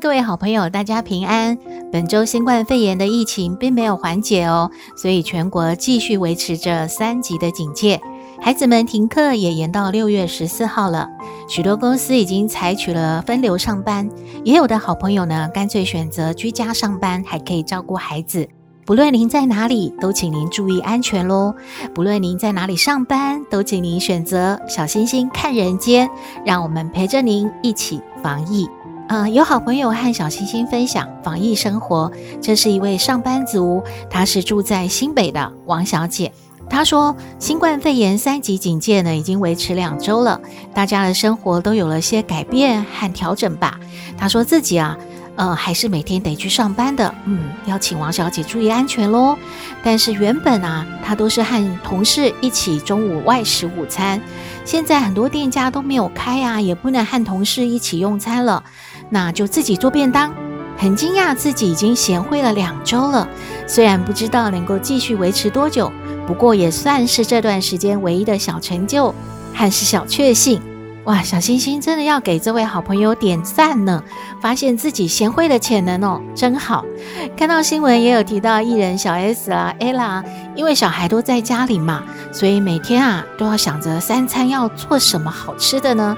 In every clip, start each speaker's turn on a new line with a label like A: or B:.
A: 各位好朋友，大家平安。本周新冠肺炎的疫情并没有缓解哦，所以全国继续维持着三级的警戒。孩子们停课也延到六月十四号了。许多公司已经采取了分流上班，也有的好朋友呢，干脆选择居家上班，还可以照顾孩子。不论您在哪里，都请您注意安全喽。不论您在哪里上班，都请您选择小星星看人间，让我们陪着您一起防疫。呃，有好朋友和小星星分享防疫生活，这是一位上班族，她是住在新北的王小姐。她说：“新冠肺炎三级警戒呢，已经维持两周了，大家的生活都有了些改变和调整吧。”她说自己啊，呃，还是每天得去上班的，嗯，要请王小姐注意安全喽。但是原本啊，她都是和同事一起中午外食午餐，现在很多店家都没有开啊，也不能和同事一起用餐了，那就自己做便当。很惊讶自己已经贤惠了两周了，虽然不知道能够继续维持多久。不过也算是这段时间唯一的小成就，还是小确幸哇！小星星真的要给这位好朋友点赞呢，发现自己贤惠的潜能哦，真好。看到新闻也有提到艺人小 S 啊、Ella，因为小孩都在家里嘛，所以每天啊都要想着三餐要做什么好吃的呢。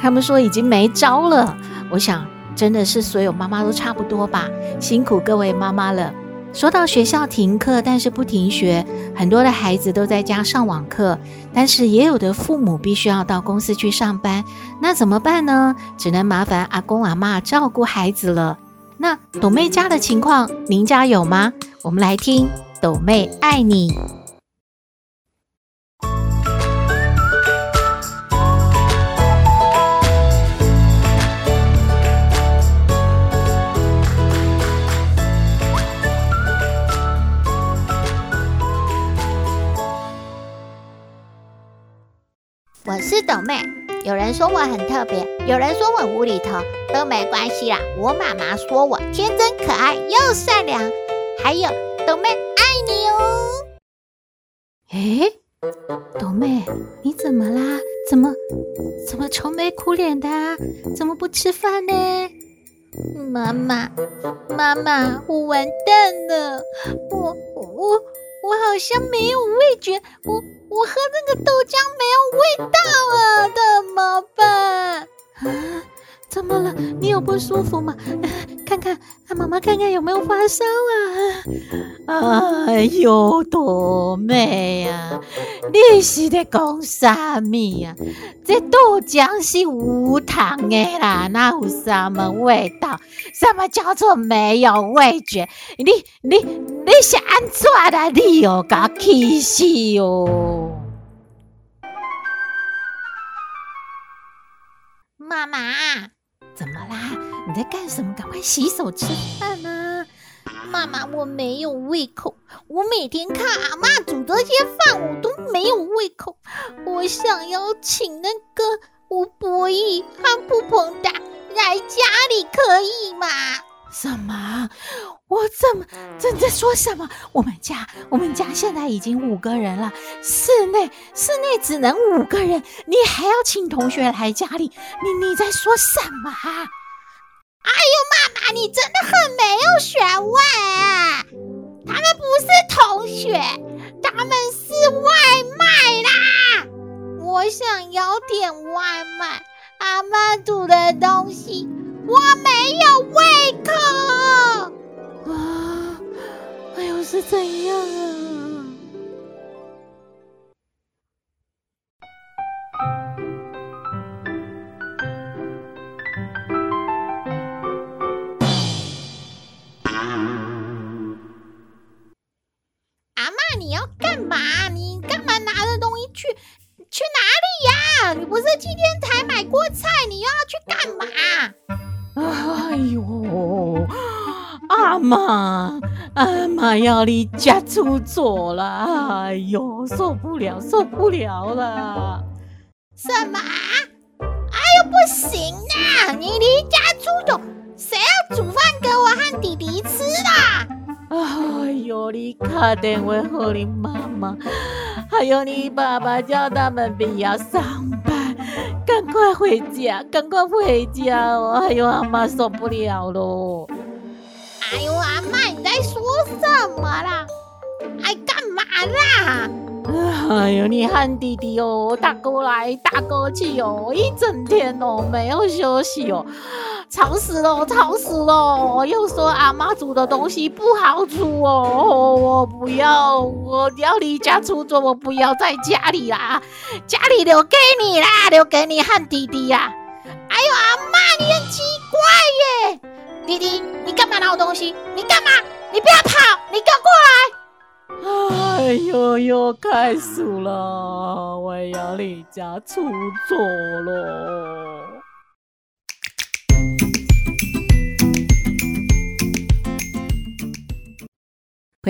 A: 他们说已经没招了，我想真的是所有妈妈都差不多吧，辛苦各位妈妈了。说到学校停课，但是不停学，很多的孩子都在家上网课，但是也有的父母必须要到公司去上班，那怎么办呢？只能麻烦阿公阿嬷照顾孩子了。那斗妹家的情况，您家有吗？我们来听斗妹爱你。
B: 我是斗妹，有人说我很特别，有人说我无厘头，都没关系啦。我妈妈说我天真可爱又善良，还有斗妹爱你哦。
A: 诶，斗妹，你怎么啦？怎么怎么愁眉苦脸的啊？怎么不吃饭呢？
B: 妈妈，妈妈，我完蛋了，我我我好像没有味觉，我。我喝那个豆浆没有味道啊，怎么办？
A: 啊，怎么了？你有不舒服吗？看看，让妈妈看看有没有发烧啊？哎呦，多妹啊，你是在讲啥咪呀？这豆浆是无糖的啦，哪有什么味道？什么叫做没有味觉？你你你是安怎的？你又搞气死哦！妈妈。你在干什么？赶快洗手吃饭呢！
B: 妈妈，我没有胃口。我每天看阿嬷煮这些饭，我都没有胃口。我想要请那个吴博义和布鹏达来家里，可以吗？
A: 什么？我怎么？正在说什么？我们家，我们家现在已经五个人了，室内室内只能五个人，你还要请同学来家里？你你在说什么？
B: 哎呦，妈妈，你真的很没有学问啊！他们不是同学，他们是外卖啦。我想要点外卖，阿嬷煮的东西，我没有胃口。
A: 啊！哎呦，是怎样啊？
B: 要干嘛？你干嘛拿着东西去去哪里呀？你不是今天才买过菜，你又要去干嘛？
A: 哎呦！阿妈，阿妈要离家出走了！哎呦，受不了，受不了了！
B: 什么？哎呦，不行啊！你离家出走，谁要煮饭给我和弟弟吃啦？
A: 哎呦，你打电话和你妈妈，还有你爸爸，叫他们不要上班，赶快回家，赶快回家哦！哎呦，阿妈受不了喽！
B: 哎呦，阿妈，你在说什么啦？哎，干嘛啦？
A: 哎呦，你和弟弟哦，大哥来大哥去哦，一整天哦没有休息哦，吵死了，吵死了！又说阿妈煮的东西不好煮哦，我不要，我要离家出走，我不要在家里啦，家里留给你啦，留给你和弟弟呀。
B: 哎呦，阿妈，你很奇怪耶！弟弟，你干嘛拿我东西？你干嘛？你不要跑！你给我过
A: 来！哎呦呦，开始了，我要离家出走了。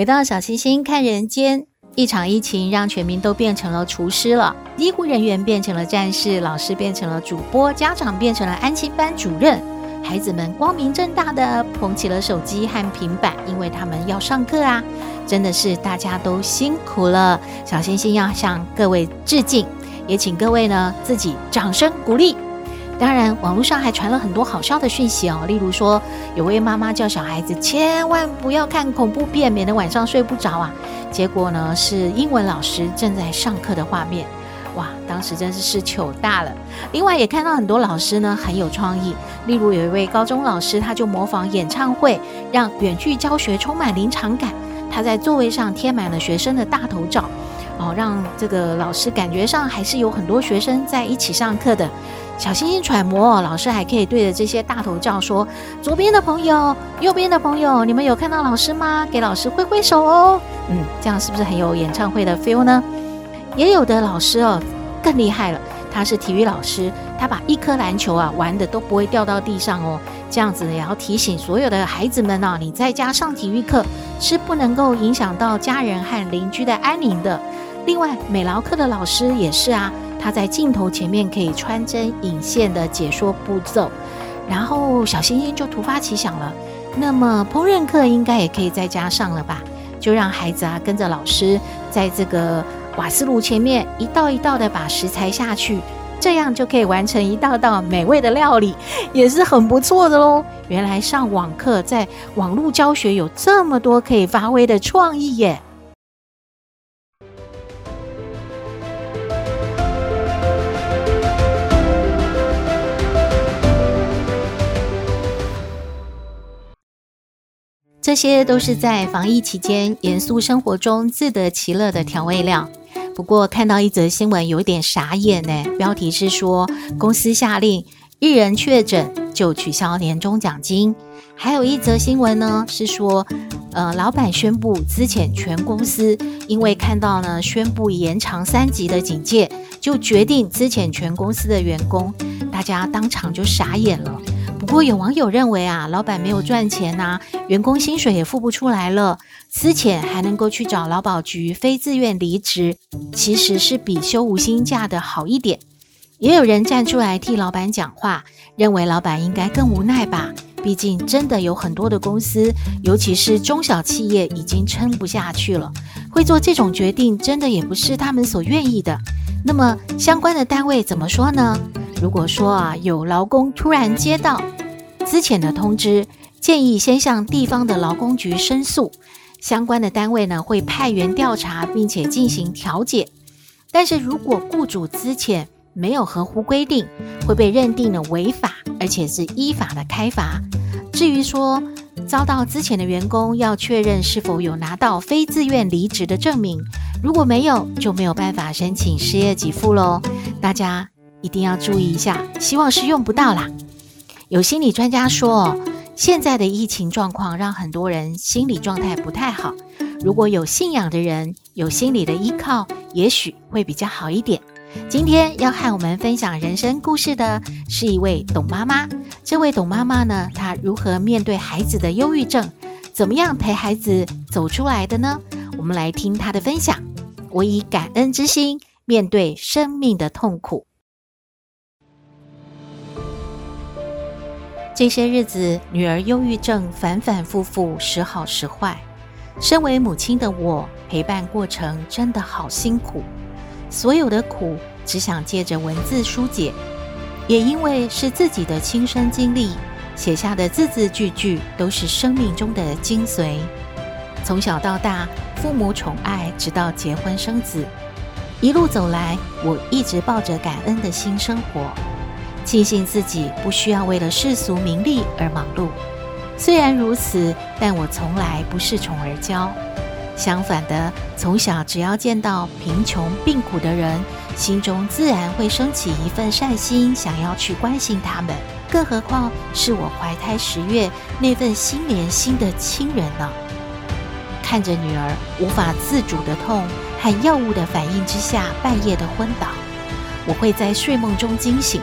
A: 回到小星星看人间，一场疫情让全民都变成了厨师了，医护人员变成了战士，老师变成了主播，家长变成了安心班主任。孩子们光明正大的捧起了手机和平板，因为他们要上课啊！真的是大家都辛苦了，小星星要向各位致敬，也请各位呢自己掌声鼓励。当然，网络上还传了很多好笑的讯息哦，例如说有位妈妈叫小孩子千万不要看恐怖片，免得晚上睡不着啊。结果呢是英文老师正在上课的画面。哇，当时真是是糗大了。另外也看到很多老师呢很有创意，例如有一位高中老师，他就模仿演唱会，让远距教学充满临场感。他在座位上贴满了学生的大头照，哦，让这个老师感觉上还是有很多学生在一起上课的。小星星揣摩，老师还可以对着这些大头照说：“左边的朋友，右边的朋友，你们有看到老师吗？给老师挥挥手哦。”嗯，这样是不是很有演唱会的 feel 呢？也有的老师哦，更厉害了。他是体育老师，他把一颗篮球啊玩得都不会掉到地上哦。这样子也要提醒所有的孩子们呢，你在家上体育课是不能够影响到家人和邻居的安宁的。另外，美劳课的老师也是啊，他在镜头前面可以穿针引线的解说步骤。然后小星星就突发奇想了，那么烹饪课应该也可以在家上了吧？就让孩子啊跟着老师在这个。瓦斯炉前面一道一道的把食材下去，这样就可以完成一道道美味的料理，也是很不错的喽。原来上网课，在网络教学有这么多可以发挥的创意耶！这些都是在防疫期间严肃生活中自得其乐的调味料。不过看到一则新闻，有点傻眼呢。标题是说，公司下令一人确诊就取消年终奖金。还有一则新闻呢，是说，呃，老板宣布资遣全公司，因为看到呢宣布延长三级的警戒，就决定资遣全公司的员工。大家当场就傻眼了。不过有网友认为啊，老板没有赚钱呐、员工薪水也付不出来了，资遣还能够去找劳保局非自愿离职，其实是比休无薪假的好一点。也有人站出来替老板讲话，认为老板应该更无奈吧，毕竟真的有很多的公司，尤其是中小企业已经撑不下去了，会做这种决定，真的也不是他们所愿意的。那么相关的单位怎么说呢？如果说啊，有劳工突然接到资遣的通知，建议先向地方的劳工局申诉，相关的单位呢会派员调查，并且进行调解。但是如果雇主资遣没有合乎规定，会被认定的违法，而且是依法的开罚。至于说遭到资遣的员工要确认是否有拿到非自愿离职的证明，如果没有，就没有办法申请失业给付喽。大家。一定要注意一下，希望是用不到啦。有心理专家说，现在的疫情状况让很多人心理状态不太好。如果有信仰的人，有心理的依靠，也许会比较好一点。今天要和我们分享人生故事的是一位董妈妈。这位董妈妈呢，她如何面对孩子的忧郁症？怎么样陪孩子走出来的呢？我们来听她的分享。我以感恩之心面对生命的痛苦。这些日子，女儿忧郁症反反复复，时好时坏。身为母亲的我，陪伴过程真的好辛苦。所有的苦，只想借着文字疏解。也因为是自己的亲身经历，写下的字字句句都是生命中的精髓。从小到大，父母宠爱，直到结婚生子，一路走来，我一直抱着感恩的心生活，庆幸自己不需要为了世俗名利而忙碌。虽然如此，但我从来不恃宠而骄。相反的，从小只要见到贫穷病苦的人，心中自然会升起一份善心，想要去关心他们。更何况是我怀胎十月那份心连心的亲人呢？看着女儿无法自主的痛和药物的反应之下半夜的昏倒，我会在睡梦中惊醒。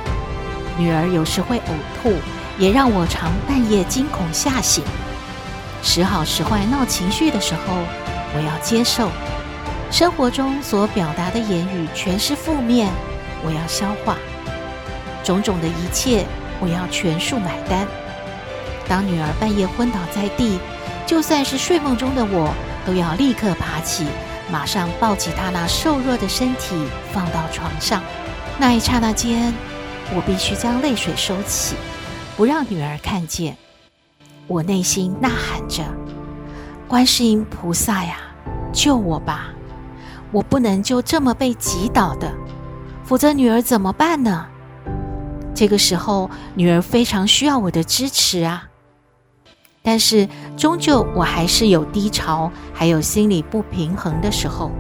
A: 女儿有时会呕吐，也让我常半夜惊恐吓醒。时好时坏闹情绪的时候，我要接受。生活中所表达的言语全是负面，我要消化。种种的一切，我要全数买单。当女儿半夜昏倒在地，就算是睡梦中的我，都要立刻爬起，马上抱起她那瘦弱的身体放到床上。那一刹那间，我必须将泪水收起，不让女儿看见。我内心呐喊着：“观世音菩萨呀，救我吧！我不能就这么被击倒的，否则女儿怎么办呢？”这个时候，女儿非常需要我的支持啊。但是，终究我还是有低潮，还有心理不平衡的时候。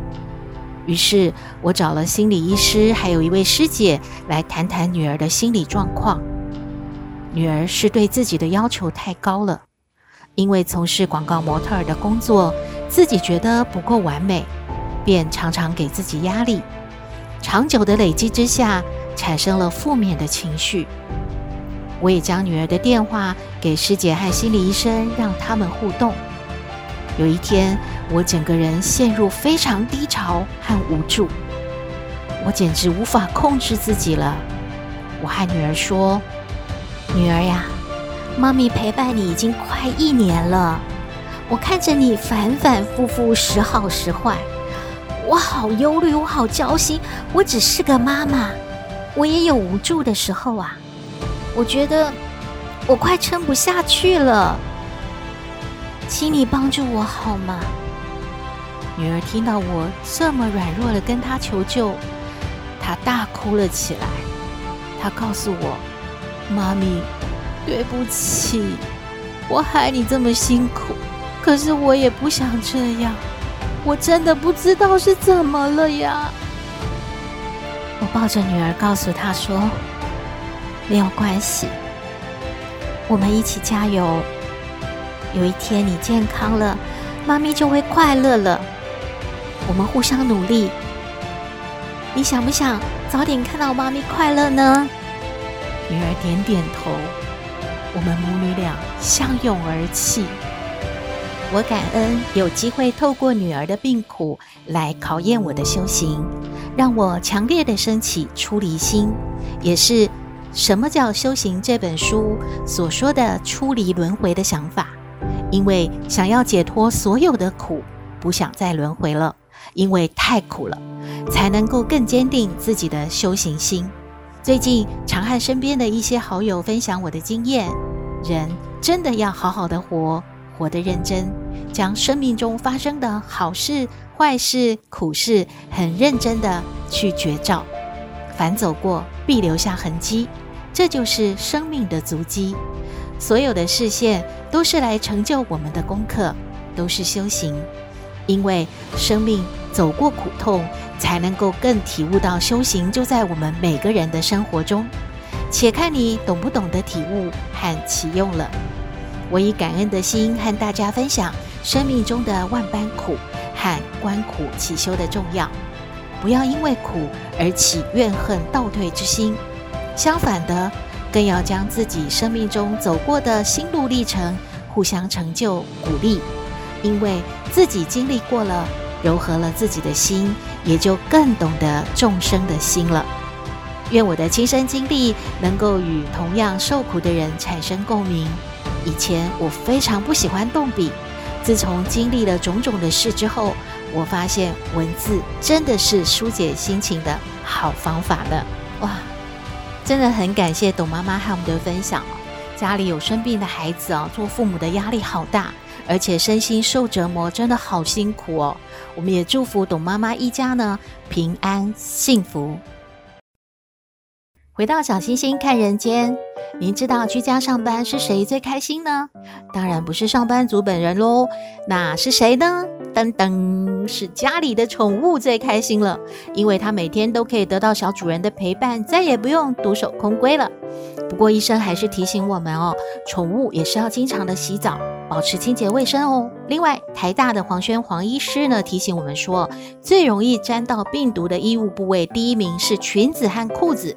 A: 于是我找了心理医师，还有一位师姐来谈谈女儿的心理状况。女儿是对自己的要求太高了，因为从事广告模特儿的工作，自己觉得不够完美，便常常给自己压力。长久的累积之下，产生了负面的情绪。我也将女儿的电话给师姐和心理医生，让他们互动。有一天，我整个人陷入非常低潮和无助，我简直无法控制自己了。我和女儿说：“女儿呀，妈咪陪伴你已经快一年了，我看着你反反复复，时好时坏，我好忧虑，我好焦心。我只是个妈妈，我也有无助的时候啊。”我觉得我快撑不下去了，请你帮助我好吗？女儿听到我这么软弱的跟她求救，她大哭了起来。她告诉我：“妈咪，对不起，我害你这么辛苦，可是我也不想这样，我真的不知道是怎么了呀。”我抱着女儿，告诉她说。没有关系，我们一起加油。有一天你健康了，妈咪就会快乐了。我们互相努力。你想不想早点看到妈咪快乐呢？女儿点点头。我们母女俩相拥而泣。我感恩有机会透过女儿的病苦来考验我的修行，让我强烈的升起出离心，也是。什么叫修行？这本书所说的出离轮回的想法，因为想要解脱所有的苦，不想再轮回了，因为太苦了，才能够更坚定自己的修行心。最近常和身边的一些好友分享我的经验，人真的要好好的活，活得认真，将生命中发生的好事、坏事、苦事，很认真的去觉照。凡走过，必留下痕迹，这就是生命的足迹。所有的视线都是来成就我们的功课，都是修行。因为生命走过苦痛，才能够更体悟到修行就在我们每个人的生活中。且看你懂不懂得体悟和启用了。我以感恩的心和大家分享生命中的万般苦和观苦起修的重要。不要因为苦而起怨恨倒退之心，相反的，更要将自己生命中走过的心路历程，互相成就鼓励，因为自己经历过了，柔和了自己的心，也就更懂得众生的心了。愿我的亲身经历能够与同样受苦的人产生共鸣。以前我非常不喜欢动笔，自从经历了种种的事之后，我发现文字真的是疏解心情的好方法了。哇，真的很感谢董妈妈和我们的分享。家里有生病的孩子哦，做父母的压力好大，而且身心受折磨，真的好辛苦哦。我们也祝福董妈妈一家呢平安幸福。回到小星星看人间，您知道居家上班是谁最开心呢？当然不是上班族本人喽，那是谁呢？噔噔，是家里的宠物最开心了，因为它每天都可以得到小主人的陪伴，再也不用独守空闺了。不过医生还是提醒我们哦，宠物也是要经常的洗澡，保持清洁卫生哦。另外，台大的黄轩黄医师呢提醒我们说，最容易沾到病毒的衣物部位，第一名是裙子和裤子。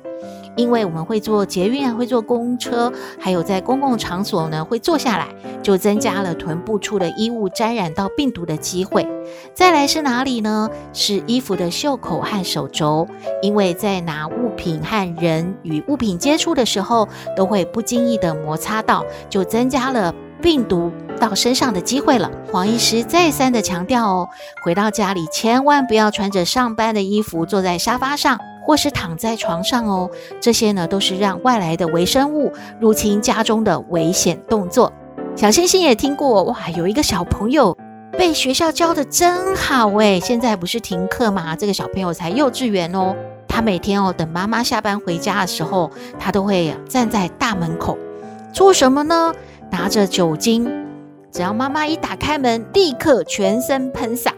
A: 因为我们会坐捷运啊，会坐公车，还有在公共场所呢，会坐下来，就增加了臀部处的衣物沾染到病毒的机会。再来是哪里呢？是衣服的袖口和手肘，因为在拿物品和人与物品接触的时候，都会不经意的摩擦到，就增加了病毒到身上的机会了。黄医师再三的强调哦，回到家里千万不要穿着上班的衣服坐在沙发上。或是躺在床上哦，这些呢都是让外来的微生物入侵家中的危险动作。小星星也听过哇，有一个小朋友被学校教得真好诶，现在不是停课吗？这个小朋友才幼稚园哦，他每天哦等妈妈下班回家的时候，他都会站在大门口做什么呢？拿着酒精，只要妈妈一打开门，立刻全身喷洒，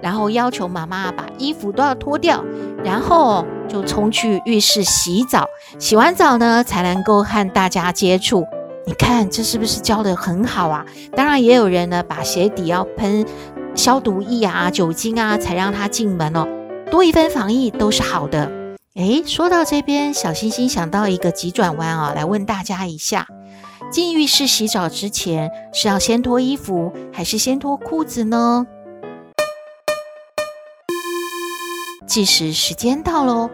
A: 然后要求妈妈把衣服都要脱掉，然后。就冲去浴室洗澡，洗完澡呢才能够和大家接触。你看这是不是教得很好啊？当然也有人呢把鞋底要喷消毒液啊、酒精啊，才让他进门哦。多一分防疫都是好的。诶，说到这边，小星星想到一个急转弯啊，来问大家一下：进浴室洗澡之前是要先脱衣服，还是先脱裤子呢？计时时间到喽，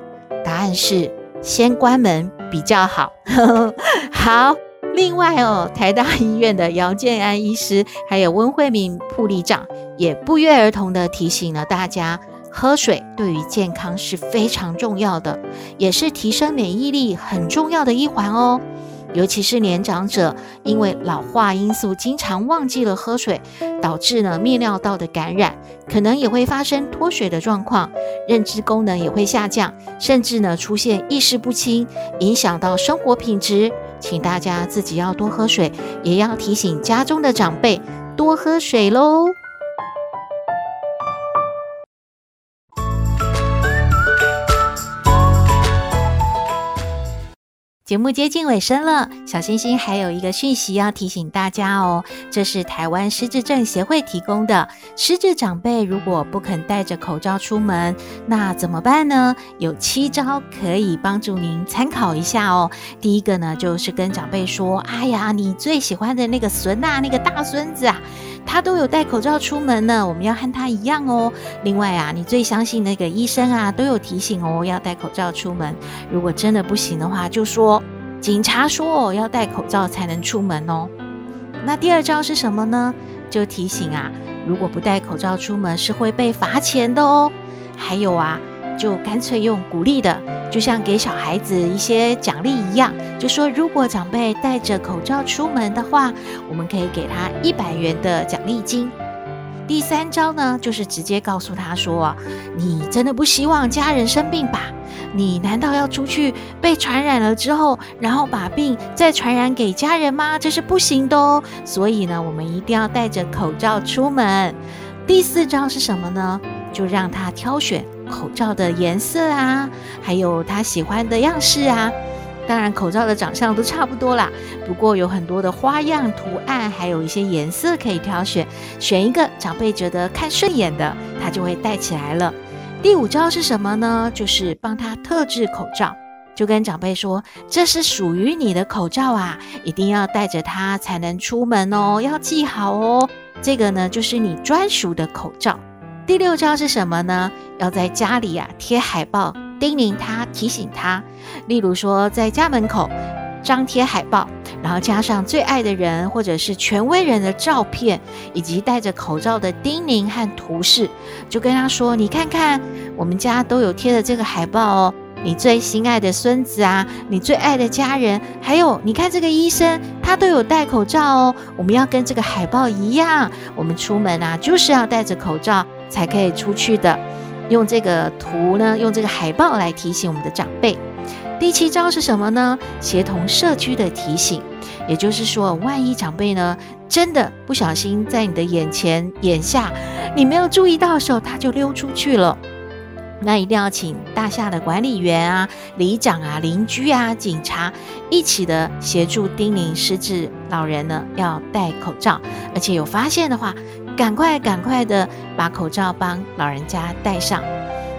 A: 答案是先关门比较好。好，另外哦，台大医院的姚建安医师还有温慧敏护理长也不约而同地提醒了大家，喝水对于健康是非常重要的，也是提升免疫力很重要的一环哦。尤其是年长者，因为老化因素，经常忘记了喝水，导致呢泌尿道的感染，可能也会发生脱水的状况，认知功能也会下降，甚至呢出现意识不清，影响到生活品质。请大家自己要多喝水，也要提醒家中的长辈多喝水喽。节目接近尾声了，小星星还有一个讯息要提醒大家哦，这是台湾失智症协会提供的。失智长辈如果不肯戴着口罩出门，那怎么办呢？有七招可以帮助您参考一下哦。第一个呢，就是跟长辈说：“哎呀，你最喜欢的那个孙呐，那个大孙子啊，他都有戴口罩出门呢，我们要和他一样哦。另外啊，你最相信那个医生啊，都有提醒哦，要戴口罩出门。如果真的不行的话，就说。”警察说要戴口罩才能出门哦。那第二招是什么呢？就提醒啊，如果不戴口罩出门是会被罚钱的哦。还有啊，就干脆用鼓励的，就像给小孩子一些奖励一样，就说如果长辈戴着口罩出门的话，我们可以给他一百元的奖励金。第三招呢，就是直接告诉他说：“你真的不希望家人生病吧？你难道要出去被传染了之后，然后把病再传染给家人吗？这是不行的哦。所以呢，我们一定要戴着口罩出门。第四招是什么呢？就让他挑选口罩的颜色啊，还有他喜欢的样式啊。”当然，口罩的长相都差不多啦，不过有很多的花样、图案，还有一些颜色可以挑选，选一个长辈觉得看顺眼的，他就会戴起来了。第五招是什么呢？就是帮他特制口罩。就跟长辈说：“这是属于你的口罩啊，一定要带着它才能出门哦，要记好哦。这个呢，就是你专属的口罩。”第六招是什么呢？要在家里啊贴海报，叮咛他，提醒他。例如说，在家门口张贴海报，然后加上最爱的人或者是权威人的照片，以及戴着口罩的叮咛和图示，就跟他说：“你看看，我们家都有贴的这个海报哦。你最心爱的孙子啊，你最爱的家人，还有你看这个医生，他都有戴口罩哦。我们要跟这个海报一样，我们出门啊就是要戴着口罩。”才可以出去的，用这个图呢，用这个海报来提醒我们的长辈。第七招是什么呢？协同社区的提醒，也就是说，万一长辈呢真的不小心在你的眼前、眼下，你没有注意到的时候，他就溜出去了。那一定要请大厦的管理员啊、里长啊、邻居啊、警察一起的协助叮咛失智老人呢要戴口罩，而且有发现的话，赶快赶快的把口罩帮老人家戴上。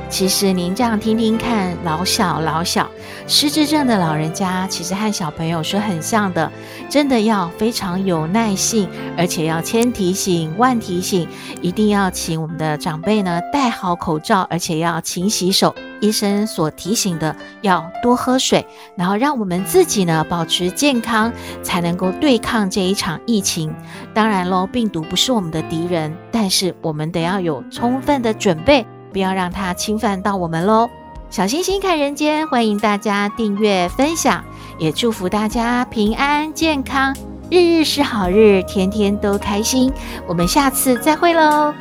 A: 其实您这样听听看，老小老小失智症的老人家，其实和小朋友是很像的，真的要非常有耐性，而且要千提醒万提醒，一定要请我们的长辈呢戴好口罩，而且要勤洗手。医生所提醒的，要多喝水，然后让我们自己呢保持健康，才能够对抗这一场疫情。当然喽，病毒不是我们的敌人，但是我们得要有充分的准备。不要让它侵犯到我们喽！小星星看人间，欢迎大家订阅分享，也祝福大家平安健康，日日是好日，天天都开心。我们下次再会喽！